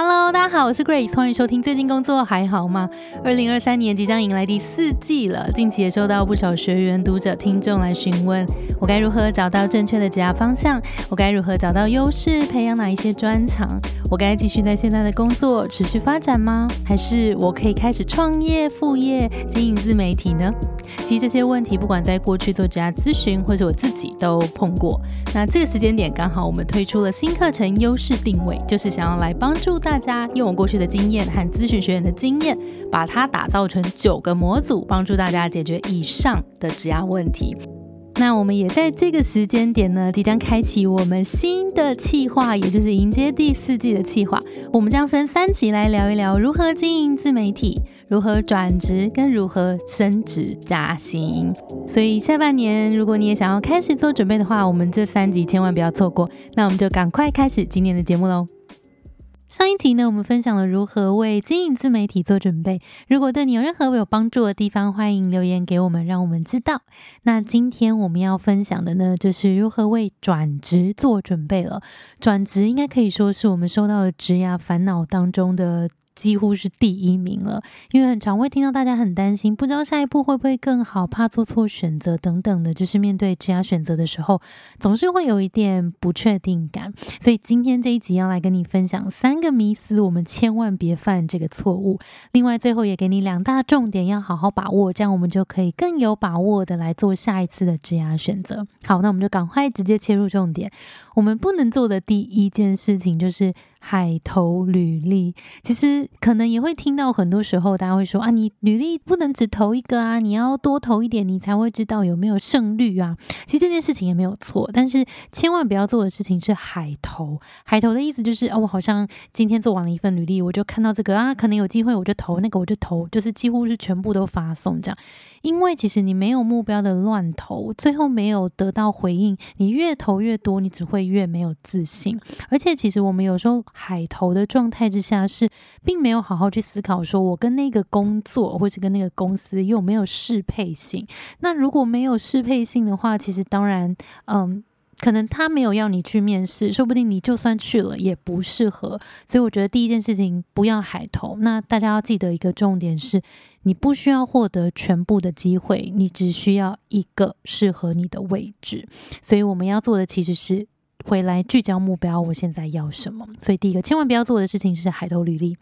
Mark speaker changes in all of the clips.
Speaker 1: Hello，大家好，我是 Grace，欢迎收听。最近工作还好吗？二零二三年即将迎来第四季了，近期也收到不少学员、读者、听众来询问，我该如何找到正确的职业方向？我该如何找到优势，培养哪一些专长？我该继续在现在的工作持续发展吗？还是我可以开始创业、副业、经营自媒体呢？其实这些问题，不管在过去做职业咨询，或者我自己都碰过。那这个时间点刚好，我们推出了新课程《优势定位》，就是想要来帮助大家用我过去的经验和咨询学员的经验，把它打造成九个模组，帮助大家解决以上的职业问题。那我们也在这个时间点呢，即将开启我们新的计划，也就是迎接第四季的计划。我们将分三集来聊一聊如何经营自媒体，如何转职，跟如何升职加薪。所以下半年，如果你也想要开始做准备的话，我们这三集千万不要错过。那我们就赶快开始今天的节目喽。上一集呢，我们分享了如何为经营自媒体做准备。如果对你有任何有帮助的地方，欢迎留言给我们，让我们知道。那今天我们要分享的呢，就是如何为转职做准备了。转职应该可以说是我们收到的职涯烦恼当中的。几乎是第一名了，因为很常会听到大家很担心，不知道下一步会不会更好，怕做错选择等等的，就是面对职业选择的时候，总是会有一点不确定感。所以今天这一集要来跟你分享三个迷思，我们千万别犯这个错误。另外，最后也给你两大重点，要好好把握，这样我们就可以更有把握的来做下一次的职业选择。好，那我们就赶快直接切入重点。我们不能做的第一件事情就是。海投履历，其实可能也会听到很多时候，大家会说啊，你履历不能只投一个啊，你要多投一点，你才会知道有没有胜率啊。其实这件事情也没有错，但是千万不要做的事情是海投。海投的意思就是啊，我好像今天做完了一份履历，我就看到这个啊，可能有机会我就投那个，我就投，就是几乎是全部都发送这样。因为其实你没有目标的乱投，最后没有得到回应，你越投越多，你只会越没有自信。而且其实我们有时候。海投的状态之下，是并没有好好去思考，说我跟那个工作或是跟那个公司有没有适配性。那如果没有适配性的话，其实当然，嗯，可能他没有要你去面试，说不定你就算去了也不适合。所以我觉得第一件事情不要海投。那大家要记得一个重点是，你不需要获得全部的机会，你只需要一个适合你的位置。所以我们要做的其实是。回来聚焦目标，我现在要什么？所以第一个千万不要做的事情是海投履历。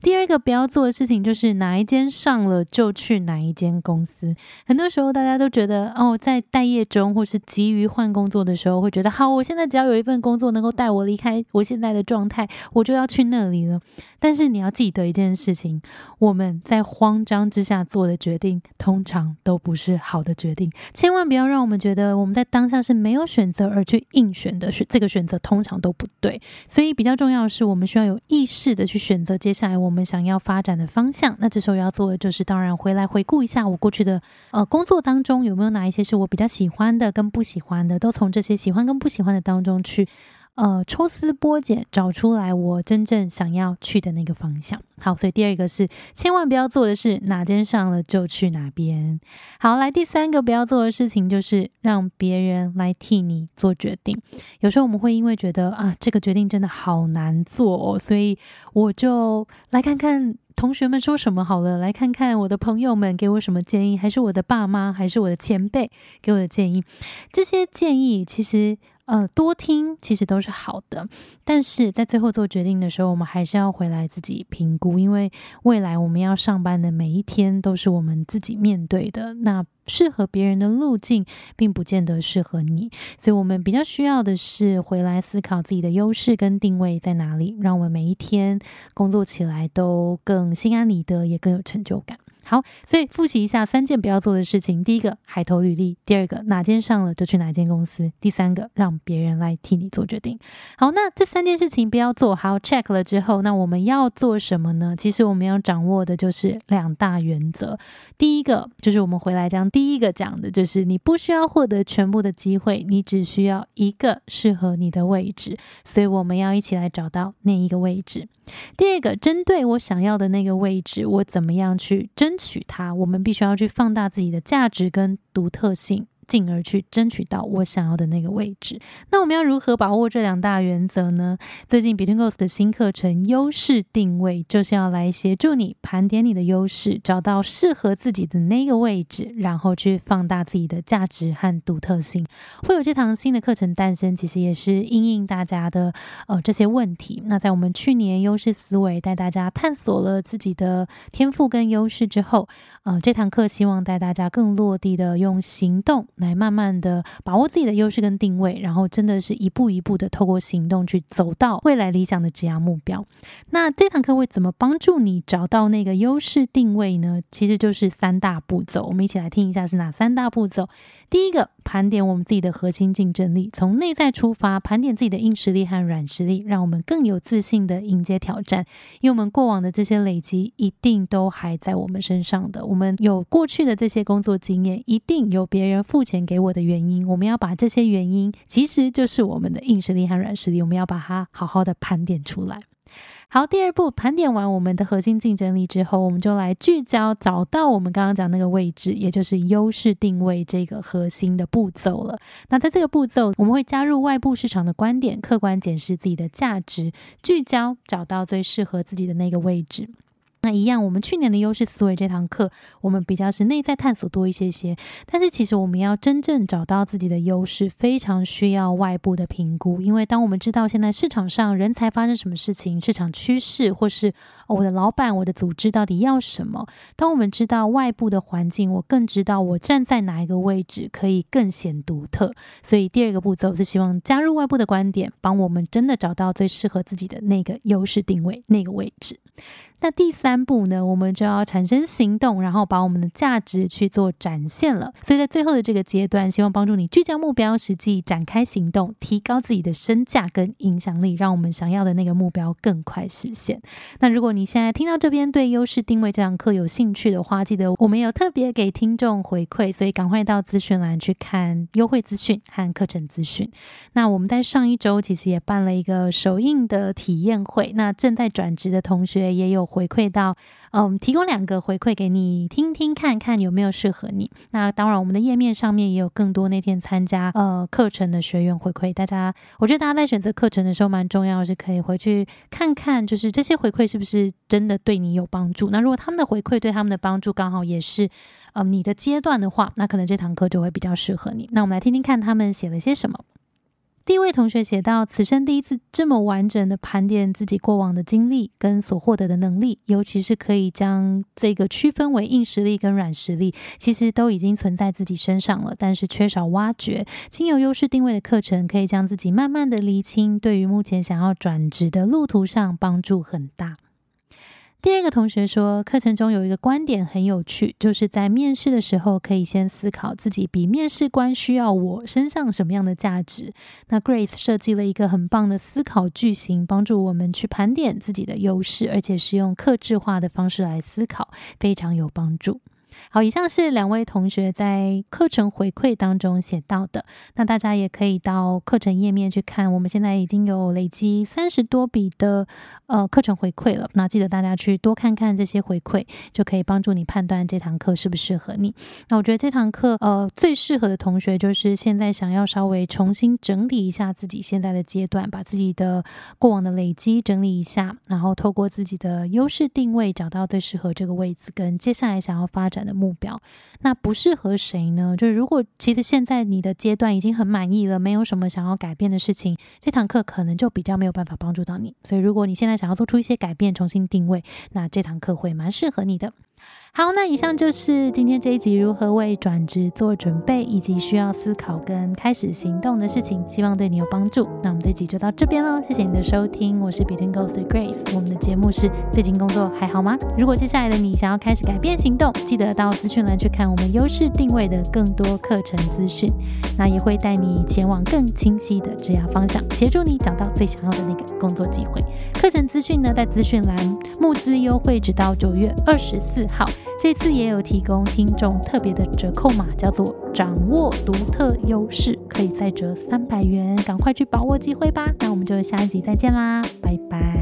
Speaker 1: 第二个不要做的事情就是哪一间上了就去哪一间公司。很多时候大家都觉得哦，在待业中或是急于换工作的时候，会觉得好，我现在只要有一份工作能够带我离开我现在的状态，我就要去那里了。但是你要记得一件事情，我们在慌张之下做的决定，通常都不是好的决定。千万不要让我们觉得我们在当下是没有选择而去硬选的选。这个选择通常都不对，所以比较重要的是，我们需要有意识的去选择接下来我们想要发展的方向。那这时候要做的就是，当然回来回顾一下我过去的呃工作当中有没有哪一些是我比较喜欢的跟不喜欢的，都从这些喜欢跟不喜欢的当中去。呃，抽丝剥茧，找出来我真正想要去的那个方向。好，所以第二个是千万不要做的是哪间上了就去哪边。好，来第三个不要做的事情就是让别人来替你做决定。有时候我们会因为觉得啊，这个决定真的好难做，哦，所以我就来看看同学们说什么好了，来看看我的朋友们给我什么建议，还是我的爸妈，还是我的前辈给我的建议。这些建议其实。呃，多听其实都是好的，但是在最后做决定的时候，我们还是要回来自己评估，因为未来我们要上班的每一天都是我们自己面对的。那适合别人的路径，并不见得适合你，所以我们比较需要的是回来思考自己的优势跟定位在哪里，让我们每一天工作起来都更心安理得，也更有成就感。好，所以复习一下三件不要做的事情：第一个，海投履历；第二个，哪间上了就去哪间公司；第三个，让别人来替你做决定。好，那这三件事情不要做好 check 了之后，那我们要做什么呢？其实我们要掌握的就是两大原则。第一个就是我们回来讲，第一个讲的就是你不需要获得全部的机会，你只需要一个适合你的位置。所以我们要一起来找到那一个位置。第二个，针对我想要的那个位置，我怎么样去争取它？我们必须要去放大自己的价值跟独特性，进而去争取到我想要的那个位置。那我们要如何把握这两大原则呢？最近 Between Goals 的新课程优势定位，就是要来协助你盘点你的优势，找到适合自己的那个位置，然后去放大自己的价值和独特性。会有这堂新的课程诞生，其实也是应应大家的呃这些问题。那在我们去年优势思维带大家探索了自己的天赋跟优势之后，呃，这堂课希望带大家更落地的用行动。来慢慢的把握自己的优势跟定位，然后真的是一步一步的透过行动去走到未来理想的职业目标。那这堂课会怎么帮助你找到那个优势定位呢？其实就是三大步骤，我们一起来听一下是哪三大步骤。第一个，盘点我们自己的核心竞争力，从内在出发，盘点自己的硬实力和软实力，让我们更有自信的迎接挑战。因为我们过往的这些累积，一定都还在我们身上的。我们有过去的这些工作经验，一定有别人付。钱给我的原因，我们要把这些原因，其实就是我们的硬实力和软实力，我们要把它好好的盘点出来。好，第二步，盘点完我们的核心竞争力之后，我们就来聚焦，找到我们刚刚讲那个位置，也就是优势定位这个核心的步骤了。那在这个步骤，我们会加入外部市场的观点，客观检视自己的价值，聚焦找到最适合自己的那个位置。那一样，我们去年的优势思维这堂课，我们比较是内在探索多一些些。但是其实我们要真正找到自己的优势，非常需要外部的评估。因为当我们知道现在市场上人才发生什么事情，市场趋势，或是我的老板、我的组织到底要什么，当我们知道外部的环境，我更知道我站在哪一个位置可以更显独特。所以第二个步骤是希望加入外部的观点，帮我们真的找到最适合自己的那个优势定位、那个位置。那第三三步呢，我们就要产生行动，然后把我们的价值去做展现了。所以在最后的这个阶段，希望帮助你聚焦目标，实际展开行动，提高自己的身价跟影响力，让我们想要的那个目标更快实现。那如果你现在听到这边对优势定位这堂课有兴趣的话，记得我们有特别给听众回馈，所以赶快到资讯栏去看优惠资讯和课程资讯。那我们在上一周其实也办了一个首映的体验会，那正在转职的同学也有。回馈到，嗯，提供两个回馈给你听听看看有没有适合你。那当然，我们的页面上面也有更多那天参加呃课程的学员回馈。大家，我觉得大家在选择课程的时候蛮重要，是可以回去看看，就是这些回馈是不是真的对你有帮助。那如果他们的回馈对他们的帮助刚好也是呃你的阶段的话，那可能这堂课就会比较适合你。那我们来听听看他们写了些什么。第一位同学写到：“此生第一次这么完整的盘点自己过往的经历跟所获得的能力，尤其是可以将这个区分为硬实力跟软实力，其实都已经存在自己身上了，但是缺少挖掘。经由优势定位的课程，可以将自己慢慢的厘清，对于目前想要转职的路途上帮助很大。”第二个同学说，课程中有一个观点很有趣，就是在面试的时候，可以先思考自己比面试官需要我身上什么样的价值。那 Grace 设计了一个很棒的思考句型，帮助我们去盘点自己的优势，而且是用克制化的方式来思考，非常有帮助。好，以上是两位同学在课程回馈当中写到的。那大家也可以到课程页面去看，我们现在已经有累积三十多笔的呃课程回馈了。那记得大家去多看看这些回馈，就可以帮助你判断这堂课适不适合你。那我觉得这堂课呃最适合的同学就是现在想要稍微重新整理一下自己现在的阶段，把自己的过往的累积整理一下，然后透过自己的优势定位找到最适合这个位置，跟接下来想要发展。的目标，那不适合谁呢？就是如果其实现在你的阶段已经很满意了，没有什么想要改变的事情，这堂课可能就比较没有办法帮助到你。所以如果你现在想要做出一些改变，重新定位，那这堂课会蛮适合你的。好，那以上就是今天这一集如何为转职做准备，以及需要思考跟开始行动的事情，希望对你有帮助。那我们这集就到这边喽，谢谢你的收听，我是 Between Ghost Grace，我们的节目是最近工作还好吗？如果接下来的你想要开始改变行动，记得到资讯栏去看我们优势定位的更多课程资讯，那也会带你前往更清晰的职业方向，协助你找到最想要的那个工作机会。课程资讯呢，在资讯栏，募资优惠直到九月二十四。号，这次也有提供听众特别的折扣码，叫做“掌握独特优势”，可以再折三百元，赶快去把握机会吧！那我们就下一集再见啦，拜拜。